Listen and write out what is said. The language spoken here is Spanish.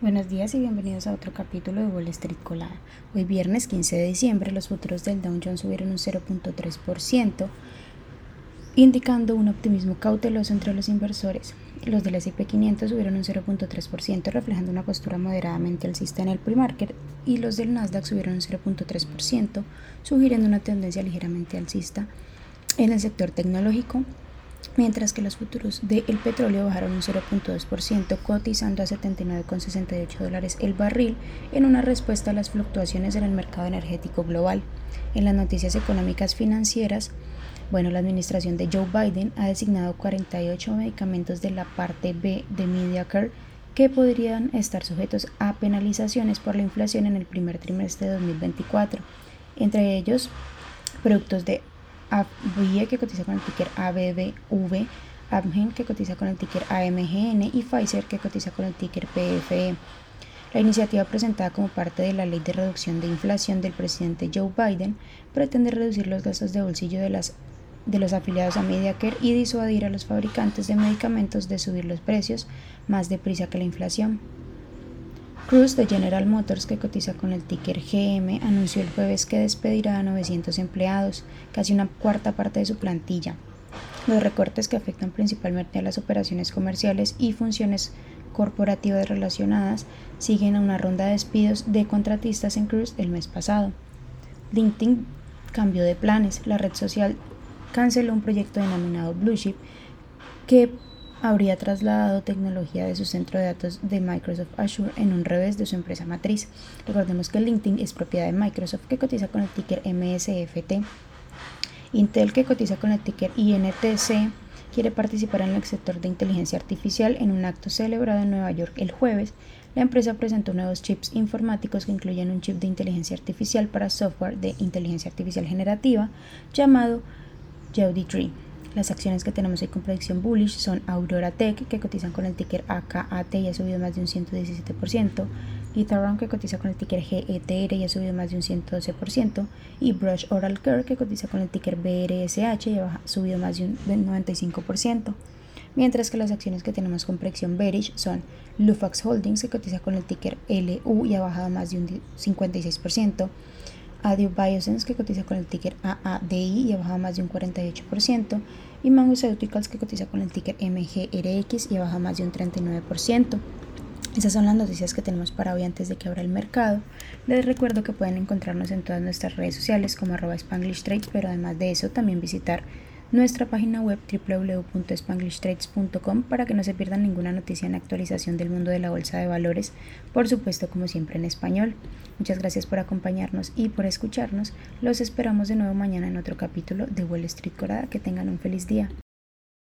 Buenos días y bienvenidos a otro capítulo de Wall Street Colada. Hoy viernes 15 de diciembre los futuros del Dow Jones subieron un 0.3%, indicando un optimismo cauteloso entre los inversores. Los del S&P 500 subieron un 0.3%, reflejando una postura moderadamente alcista en el pre-market, y los del Nasdaq subieron un 0.3%, sugiriendo una tendencia ligeramente alcista en el sector tecnológico mientras que los futuros del petróleo bajaron un 0.2%, cotizando a 79,68 dólares el barril en una respuesta a las fluctuaciones en el mercado energético global. En las noticias económicas financieras, bueno, la administración de Joe Biden ha designado 48 medicamentos de la parte B de Mediacare que podrían estar sujetos a penalizaciones por la inflación en el primer trimestre de 2024. Entre ellos, productos de AbbVie que cotiza con el ticker ABBV, Amgen que cotiza con el ticker AMGN y Pfizer que cotiza con el ticker PFE. La iniciativa presentada como parte de la ley de reducción de inflación del presidente Joe Biden pretende reducir los gastos de bolsillo de, las, de los afiliados a Medicare y disuadir a los fabricantes de medicamentos de subir los precios más deprisa que la inflación. Cruz de General Motors, que cotiza con el ticker GM, anunció el jueves que despedirá a 900 empleados, casi una cuarta parte de su plantilla. Los recortes que afectan principalmente a las operaciones comerciales y funciones corporativas relacionadas siguen a una ronda de despidos de contratistas en Cruz el mes pasado. LinkedIn cambió de planes. La red social canceló un proyecto denominado Blue Chip que habría trasladado tecnología de su centro de datos de Microsoft Azure en un revés de su empresa matriz. Recordemos que LinkedIn es propiedad de Microsoft que cotiza con el ticker MSFT. Intel que cotiza con el ticker INTC quiere participar en el sector de inteligencia artificial en un acto celebrado en Nueva York el jueves. La empresa presentó nuevos chips informáticos que incluyen un chip de inteligencia artificial para software de inteligencia artificial generativa llamado Jody Tree. Las acciones que tenemos con predicción bullish son Aurora Tech, que cotizan con el ticker AKAT y ha subido más de un 117%, Ethereum, que cotiza con el ticker GETR y ha subido más de un 112%, y Brush Oral Care, que cotiza con el ticker BRSH y ha subido más de un 95%. Mientras que las acciones que tenemos con predicción bearish son Lufax Holdings, que cotiza con el ticker LU y ha bajado más de un 56%, Adio Biosense que cotiza con el ticker AADI y ha bajado más de un 48%, y Mangoceuticals que cotiza con el ticker MGRX y ha bajado más de un 39%. Esas son las noticias que tenemos para hoy antes de que abra el mercado. Les recuerdo que pueden encontrarnos en todas nuestras redes sociales como arroba Spanglish Trades, pero además de eso también visitar nuestra página web www.spanglishtrades.com para que no se pierdan ninguna noticia en actualización del mundo de la bolsa de valores, por supuesto como siempre en español. Muchas gracias por acompañarnos y por escucharnos. Los esperamos de nuevo mañana en otro capítulo de Wall Street Corada. Que tengan un feliz día.